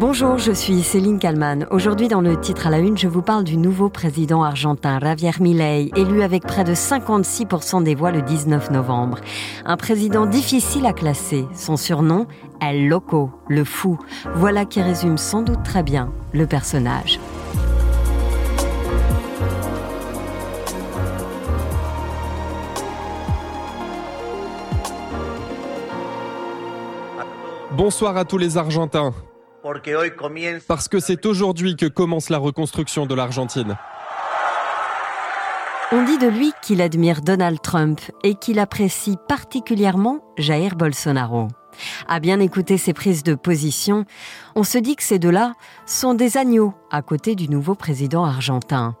Bonjour, je suis Céline Kalman. Aujourd'hui, dans le titre à la une, je vous parle du nouveau président argentin, Javier Milei, élu avec près de 56% des voix le 19 novembre. Un président difficile à classer. Son surnom, El Loco, le fou. Voilà qui résume sans doute très bien le personnage. Bonsoir à tous les Argentins. Parce que c'est aujourd'hui que commence la reconstruction de l'Argentine. On dit de lui qu'il admire Donald Trump et qu'il apprécie particulièrement Jair Bolsonaro. À bien écouter ses prises de position, on se dit que ces deux-là sont des agneaux à côté du nouveau président argentin.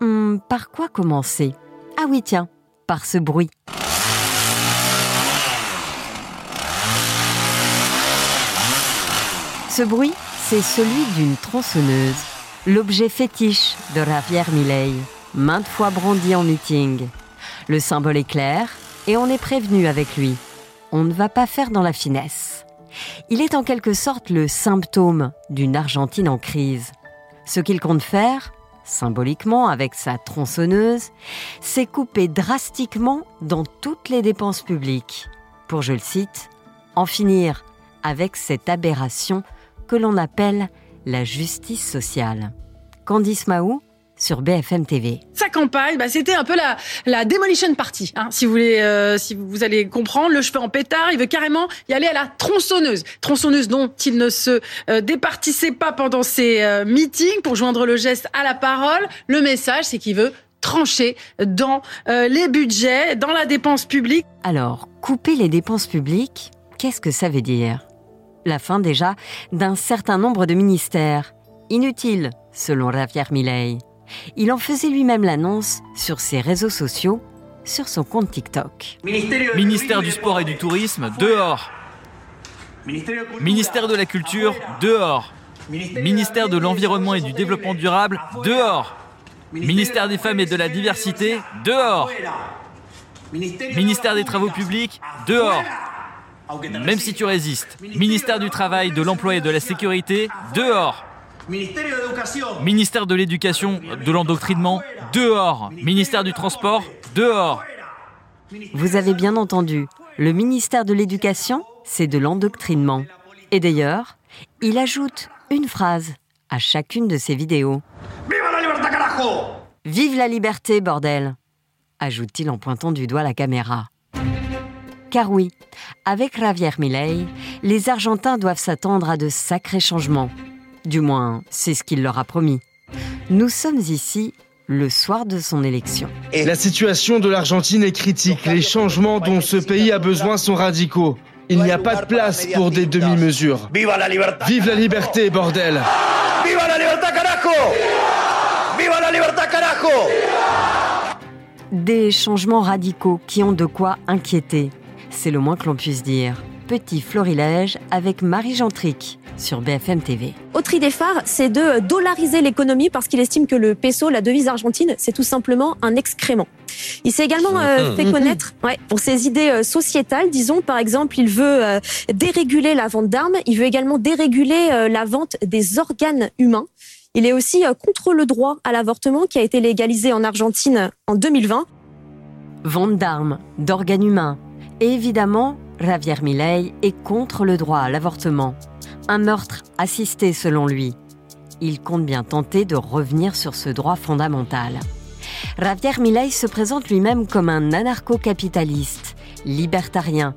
Hum, par quoi commencer? Ah oui, tiens, par ce bruit. Ce bruit, c'est celui d'une tronçonneuse, l'objet fétiche de Javier Milei, maintes fois brandi en meeting. Le symbole est clair et on est prévenu avec lui. On ne va pas faire dans la finesse. Il est en quelque sorte le symptôme d'une Argentine en crise. Ce qu'il compte faire, symboliquement avec sa tronçonneuse, c'est couper drastiquement dans toutes les dépenses publiques, pour, je le cite, en finir avec cette aberration que l'on appelle la justice sociale. Candice Mahou sur BFM TV. Sa campagne, bah, c'était un peu la, la demolition party, hein, si vous voulez, euh, si vous allez comprendre. Le cheveu en pétard, il veut carrément y aller à la tronçonneuse, tronçonneuse dont il ne se euh, départissait pas pendant ses euh, meetings pour joindre le geste à la parole. Le message, c'est qu'il veut trancher dans les budgets, dans la dépense publique. Alors, couper les dépenses publiques, qu'est-ce que ça veut dire? La fin déjà d'un certain nombre de ministères. Inutile, selon Javier Milei. Il en faisait lui-même l'annonce sur ses réseaux sociaux, sur son compte TikTok. Ministère du Sport et du Tourisme, dehors. Ministère de la Culture, dehors. Ministère de l'Environnement et du Développement durable, dehors. Ministère des Femmes et de la Diversité, dehors. Ministère des Travaux publics, dehors. Même si tu résistes. Ministère du Travail, de l'Emploi et de la Sécurité, dehors. Ministère de l'Éducation, de l'Endoctrinement, dehors. Ministère du Transport, dehors. Vous avez bien entendu, le ministère de l'Éducation, c'est de l'endoctrinement. Et d'ailleurs, il ajoute une phrase à chacune de ses vidéos. Vive la liberté, bordel ajoute-t-il en pointant du doigt la caméra. Car oui, avec Javier Milei, les Argentins doivent s'attendre à de sacrés changements. Du moins, c'est ce qu'il leur a promis. Nous sommes ici le soir de son élection. La situation de l'Argentine est critique. Les changements dont ce pays a besoin sont radicaux. Il n'y a pas de place pour des demi-mesures. Vive la liberté, bordel Viva la libertad, carajo Viva la carajo Des changements radicaux qui ont de quoi inquiéter. C'est le moins que l'on puisse dire. Petit florilège avec Marie Gentric sur BFM TV. Autre idée phare, c'est de dollariser l'économie parce qu'il estime que le peso, la devise argentine, c'est tout simplement un excrément. Il s'est également euh, fait connaître pour ses idées euh, sociétales. Disons, par exemple, il veut euh, déréguler la vente d'armes. Il veut également déréguler la vente des organes humains. Il est aussi contre le droit à l'avortement qui a été légalisé en Argentine en 2020. Vente d'armes, d'organes humains, évidemment, Javier Milei est contre le droit à l'avortement. Un meurtre assisté selon lui. Il compte bien tenter de revenir sur ce droit fondamental. Javier Milei se présente lui-même comme un anarcho-capitaliste, libertarien,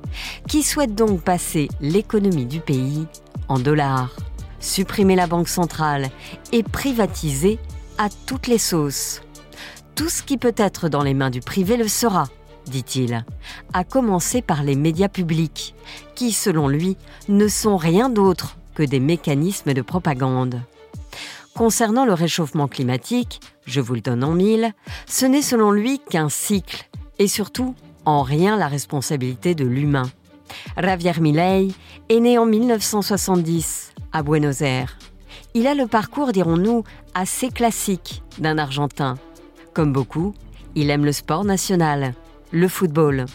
qui souhaite donc passer l'économie du pays en dollars, supprimer la banque centrale et privatiser à toutes les sauces. Tout ce qui peut être dans les mains du privé le sera, dit-il, à commencer par les médias publics, qui, selon lui, ne sont rien d'autre que des mécanismes de propagande. Concernant le réchauffement climatique, je vous le donne en mille, ce n'est selon lui qu'un cycle, et surtout en rien la responsabilité de l'humain. Javier Milei est né en 1970 à Buenos Aires. Il a le parcours, dirons-nous, assez classique d'un Argentin. Comme beaucoup, il aime le sport national, le football.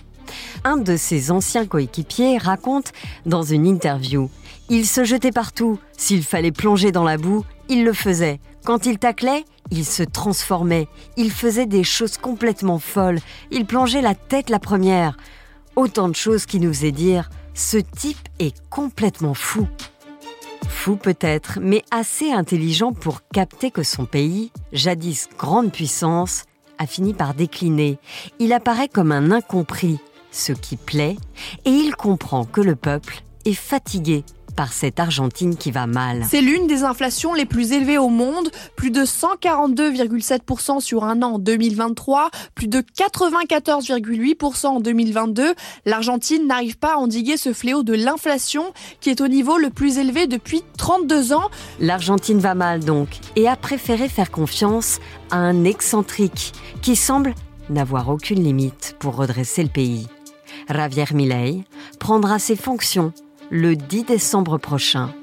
Un de ses anciens coéquipiers raconte dans une interview Il se jetait partout. S'il fallait plonger dans la boue, il le faisait. Quand il taclait, il se transformait. Il faisait des choses complètement folles. Il plongeait la tête la première. Autant de choses qui nous faisaient dire ce type est complètement fou. Fou peut-être, mais assez intelligent pour capter que son pays, jadis grande puissance, a fini par décliner. Il apparaît comme un incompris, ce qui plaît, et il comprend que le peuple est fatigué par cette Argentine qui va mal. C'est l'une des inflations les plus élevées au monde, plus de 142,7% sur un an en 2023, plus de 94,8% en 2022. L'Argentine n'arrive pas à endiguer ce fléau de l'inflation qui est au niveau le plus élevé depuis 32 ans. L'Argentine va mal donc et a préféré faire confiance à un excentrique qui semble n'avoir aucune limite pour redresser le pays. Javier Milei prendra ses fonctions le 10 décembre prochain.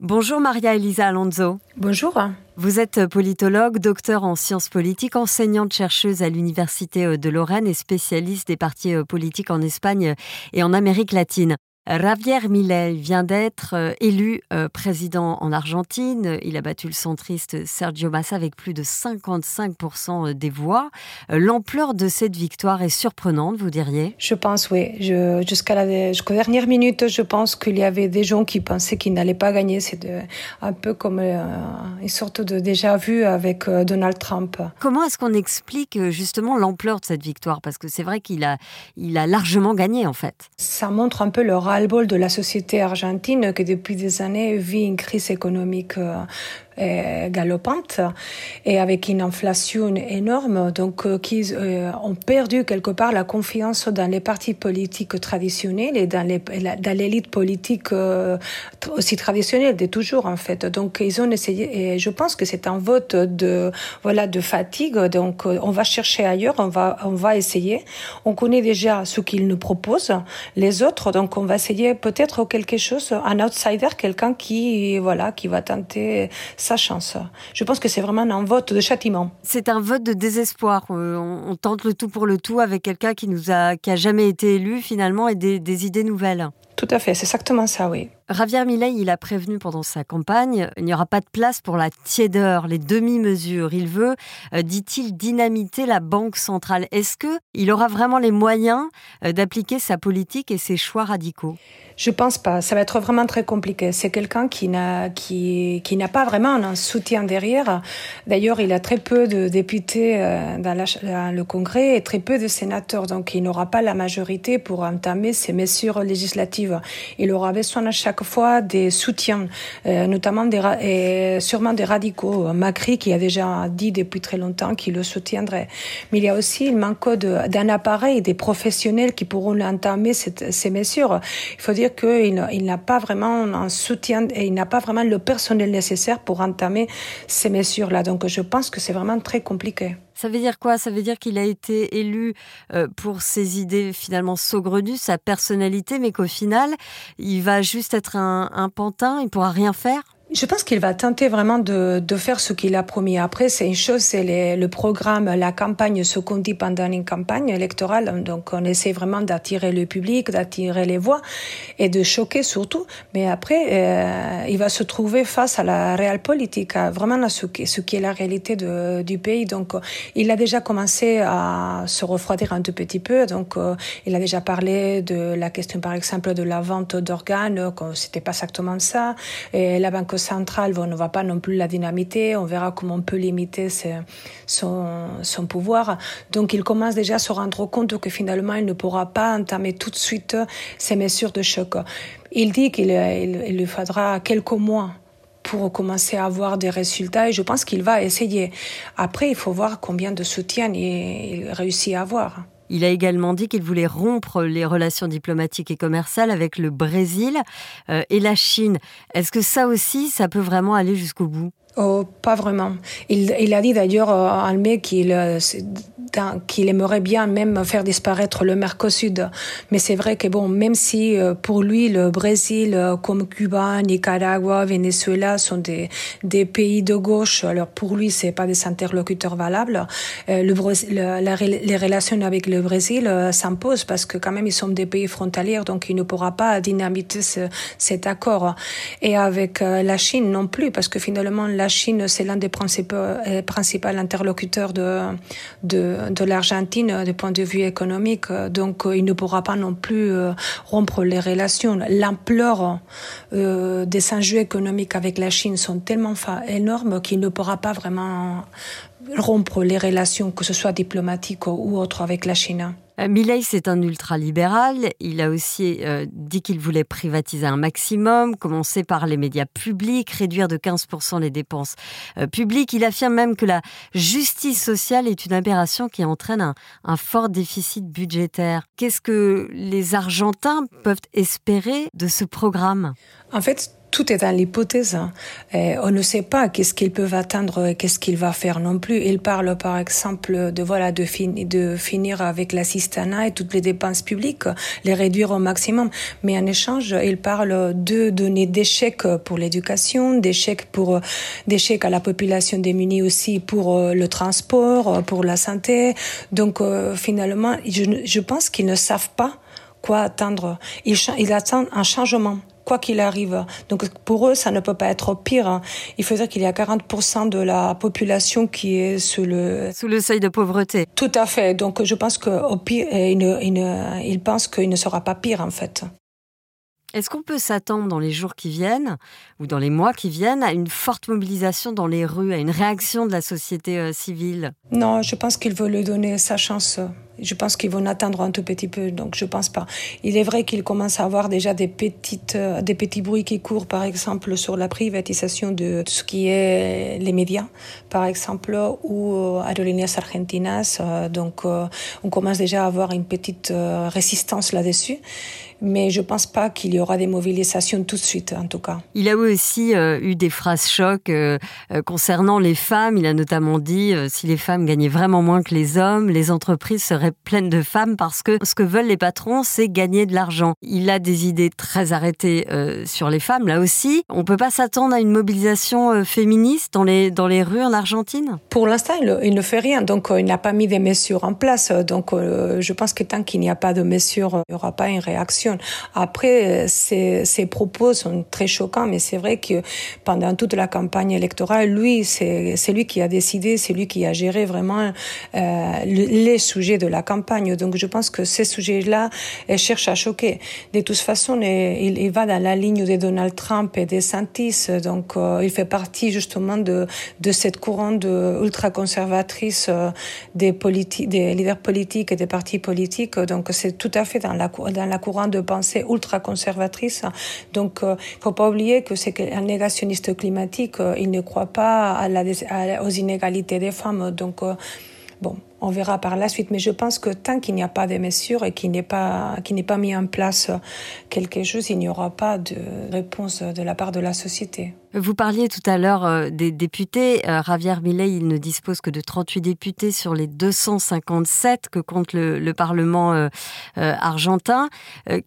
Bonjour Maria Elisa Alonso. Bonjour. Vous êtes politologue, docteur en sciences politiques, enseignante chercheuse à l'Université de Lorraine et spécialiste des partis politiques en Espagne et en Amérique latine. Javier Milei vient d'être euh, élu euh, président en Argentine. Il a battu le centriste Sergio Massa avec plus de 55% euh, des voix. L'ampleur de cette victoire est surprenante, vous diriez? Je pense, oui. Jusqu'à la jusqu'aux dernières minutes, je pense qu'il y avait des gens qui pensaient qu'il n'allait pas gagner. C'est un peu comme une sorte de déjà vu avec Donald Trump. Comment est-ce qu'on explique justement l'ampleur de cette victoire? Parce que c'est vrai qu'il a, il a largement gagné en fait. Ça montre un peu le ras-le-bol de la société argentine qui depuis des années vit une crise économique euh, galopante et avec une inflation énorme, donc euh, qui euh, ont perdu quelque part la confiance dans les partis politiques traditionnels et dans l'élite politique aussi traditionnelle de toujours en fait. Donc ils ont essayé et je pense que c'est un vote de voilà de fatigue. Donc on va chercher ailleurs, on va on va essayer. On connaît déjà ce qu'ils nous proposent, les autres, donc on va essayer peut-être quelque chose, un outsider, quelqu'un qui voilà qui va tenter sa chance. Je pense que c'est vraiment un vote de châtiment. C'est un vote de désespoir. Euh, on, tente le tout pour le tout avec quelqu'un qui nous a, qui a jamais été élu finalement et des, des idées nouvelles. Tout à fait, c'est exactement ça, oui. Javier Milei, il a prévenu pendant sa campagne, il n'y aura pas de place pour la tiédeur, les demi-mesures. Il veut, euh, dit-il, dynamiter la banque centrale. Est-ce que il aura vraiment les moyens euh, d'appliquer sa politique et ses choix radicaux? Je pense pas. Ça va être vraiment très compliqué. C'est quelqu'un qui n'a qui qui n'a pas vraiment un soutien derrière. D'ailleurs, il a très peu de députés euh, dans, le Congrès et très peu de sénateurs, donc il n'aura pas la majorité pour entamer ces mesures législatives. Il aura besoin à chaque fois des soutiens, euh, notamment des sûrement des radicaux. Macri qui a déjà dit depuis très longtemps qu'il le soutiendrait. Mais il y a aussi le manque d'un appareil, des professionnels qui pourront entamer ces mesures. Il faut dire qu'il n'a pas vraiment un soutien et il n'a pas vraiment le personnel nécessaire pour entamer ces mesures-là. Donc je pense que c'est vraiment très compliqué. Ça veut dire quoi? Ça veut dire qu'il a été élu euh, pour ses idées finalement saugrenues, sa personnalité, mais qu'au final, il va juste être un, un pantin, il pourra rien faire? Je pense qu'il va tenter vraiment de, de faire ce qu'il a promis. Après, c'est une chose, c'est le programme, la campagne, ce qu'on dit pendant une campagne électorale. Donc, on essaie vraiment d'attirer le public, d'attirer les voix et de choquer surtout. Mais après, euh, il va se trouver face à la réelle politique, à vraiment à ce, qui, ce qui est la réalité de, du pays. Donc, il a déjà commencé à se refroidir un tout petit peu. Donc, euh, il a déjà parlé de la question, par exemple, de la vente d'organes, que c'était pas exactement ça. Et la Banque centrale, on ne va pas non plus la dynamiter, on verra comment on peut limiter son, pouvoir. Donc il commence déjà à se rendre compte que finalement il ne pourra pas entamer tout de suite ces mesures de choc. Il dit qu'il il, lui faudra quelques mois pour commencer à avoir des résultats et je pense qu'il va essayer. Après, il faut voir combien de soutien il réussit à avoir. Il a également dit qu'il voulait rompre les relations diplomatiques et commerciales avec le Brésil euh, et la Chine. Est-ce que ça aussi, ça peut vraiment aller jusqu'au bout? Oh, pas vraiment. Il, a dit d'ailleurs en mai qu'il qu'il aimerait bien même faire disparaître le Mercosur. Mais c'est vrai que bon, même si euh, pour lui le Brésil, euh, comme Cuba, Nicaragua, Venezuela sont des, des pays de gauche, alors pour lui c'est pas des interlocuteurs valables. Euh, le, les relations avec le Brésil s'imposent parce que quand même ils sont des pays frontaliers, donc il ne pourra pas dynamiter cet accord. Et avec la Chine non plus, parce que finalement la Chine c'est l'un des principaux, principaux interlocuteurs de, de de l'Argentine euh, du point de vue économique. Euh, donc, euh, il ne pourra pas non plus rompre les relations. L'ampleur des enjeux économiques avec la Chine sont tellement énormes qu'il ne pourra pas vraiment rompre les relations, que ce soit diplomatiques ou autres, avec la Chine. Euh, Milley, c'est un ultralibéral. Il a aussi euh, dit qu'il voulait privatiser un maximum, commencer par les médias publics, réduire de 15% les dépenses euh, publiques. Il affirme même que la justice sociale est une aberration qui entraîne un, un fort déficit budgétaire. Qu'est-ce que les Argentins peuvent espérer de ce programme? En fait, tout est dans l'hypothèse. Hein. on ne sait pas qu'est-ce qu'ils peuvent atteindre et qu'est-ce qu'il va faire non plus. Il parle par exemple de voilà de, finir avec l'assistanat et toutes les dépenses publiques, les réduire au maximum. Mais en échange, il parle de donner des chèques pour l'éducation, des chèques pour des chèques à la population démunie aussi pour euh, le transport, pour la santé. Donc euh, finalement, je, pense qu'ils ne savent pas quoi attendre. Ils attendent un changement quoi qu'il arrive. Donc pour eux, ça ne peut pas être pire. Hein. Il faut dire qu'il y a 40% de la population qui est sous le sous le seuil de pauvreté. Tout à fait. Donc je pense qu'au pire, il, il pense qu'il ne sera pas pire en fait. Est-ce qu'on peut s'attendre dans les jours qui viennent ou dans les mois qui viennent à une forte mobilisation dans les rues, à une réaction de la société euh, civile? Non, je pense qu'il veut lui donner sa chance. Je pense qu'ils vont attendre un tout petit peu, donc je pense pas. Il est vrai qu'il commence à avoir déjà des petites, euh, des petits bruits qui courent, par exemple sur la privatisation de ce qui est les médias, par exemple, ou euh, Aerolíneas Argentinas. donc, on commence déjà à avoir une petite résistance là-dessus mais je ne pense pas qu'il y aura des mobilisations tout de suite, en tout cas. Il a aussi euh, eu des phrases euh, euh, concernant les femmes. Il a notamment dit si les femmes gagnaient vraiment moins que les hommes, les entreprises seraient pleines de femmes parce que ce que veulent les patrons, c'est gagner de l'argent. Il a des idées très arrêtées sur les femmes, là aussi. On ne peut pas s'attendre à une mobilisation féministe dans les, dans les rues en Argentine? Pour l'instant, il, ne fait rien, donc il n'a pas mis des mesures en place. Donc je pense que tant qu'il n'y a pas de mesures, il n'y aura pas une réaction. Après, ces, propos sont très choquants, mais c'est vrai que pendant toute la campagne électorale, lui, c'est lui qui a décidé, c'est lui qui a géré vraiment euh, les sujets de la campagne. Donc je pense que ces sujets-là cherchent à choquer. De toute façon, il, va dans la ligne de Donald Trump et des Santis, donc euh, il fait partie justement de, de cette courante ultra-conservatrice euh, des, des leaders politiques et des partis politiques. Donc c'est tout à fait dans la, dans courante de pensée ultra conservatrice. Donc, il euh, ne faut pas oublier que c'est un négationniste climatique. Euh, il ne croit pas aux inégalités des femmes. Donc, bon, on verra par la suite. Mais je pense que tant qu'il n'y a pas de mesures et qu'il n'est pas, pas mis en place quelque chose, il n'y aura pas de réponse de la part de la société. Vous parliez tout à l'heure euh, des députés. Euh, Javier Milei, il ne dispose que de 38 députés sur les 257 que compte le, Parlement euh, argentin.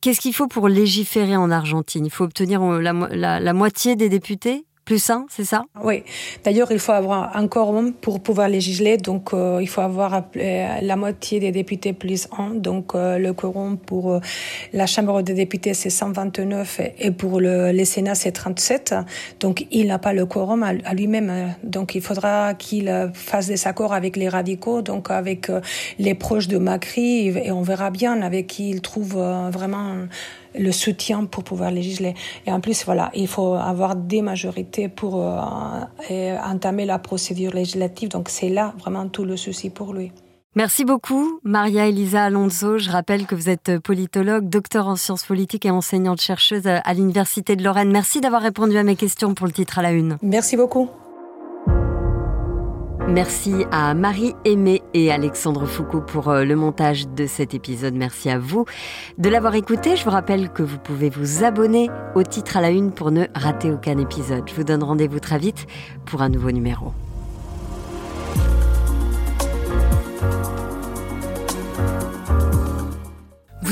Qu'est-ce qu'il faut pour légiférer en Argentine? Il faut obtenir la moitié des députés? Plus un, c'est ça? Oui. D'ailleurs, il faut avoir un quorum pour pouvoir législer. Donc, euh, il faut avoir euh, la moitié des députés plus un. Donc, euh, le quorum pour la Chambre des députés, c'est 129 et pour le, les Sénats, c'est 37. Donc, il n'a pas le quorum à, lui-même. Donc, il faudra qu'il fasse des accords avec les radicaux, donc avec les proches de Macri, et on verra bien avec qui il trouve vraiment le soutien pour pouvoir législer. Et en plus, voilà, il faut avoir des majorités pour euh, entamer la procédure législative. Donc c'est là vraiment tout le souci pour lui. Merci beaucoup, Maria Elisa Alonso. Je rappelle que vous êtes politologue, docteur en sciences politiques et enseignante chercheuse à l'Université de Lorraine. Merci d'avoir répondu à mes questions pour le titre à la une. Merci beaucoup. Merci à Marie Aimé et Alexandre Foucault pour euh, le montage de cet épisode. Merci à vous de l'avoir écouté. Je vous rappelle que vous pouvez vous abonner au titre à la une pour ne rater aucun épisode. Je vous donne rendez-vous très vite pour un nouveau numéro.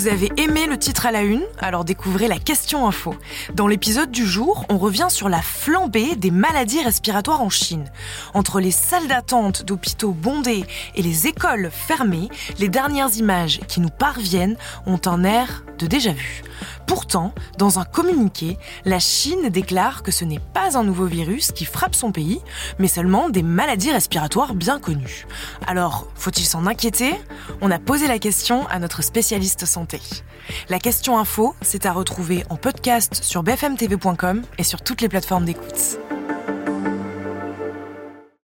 Vous avez aimé le titre à la une? Alors découvrez la question info. Dans l'épisode du jour, on revient sur la flambée des maladies respiratoires en Chine. Entre les salles d'attente d'hôpitaux bondés et les écoles fermées, les dernières images qui nous parviennent ont un air de déjà vu. Pourtant, dans un communiqué, la Chine déclare que ce n'est pas un nouveau virus qui frappe son pays, mais seulement des maladies respiratoires bien connues. Alors, faut-il s'en inquiéter? On a posé la question à notre spécialiste santé. La question info, c'est à retrouver en podcast sur bfmtv.com et sur toutes les plateformes d'écoute.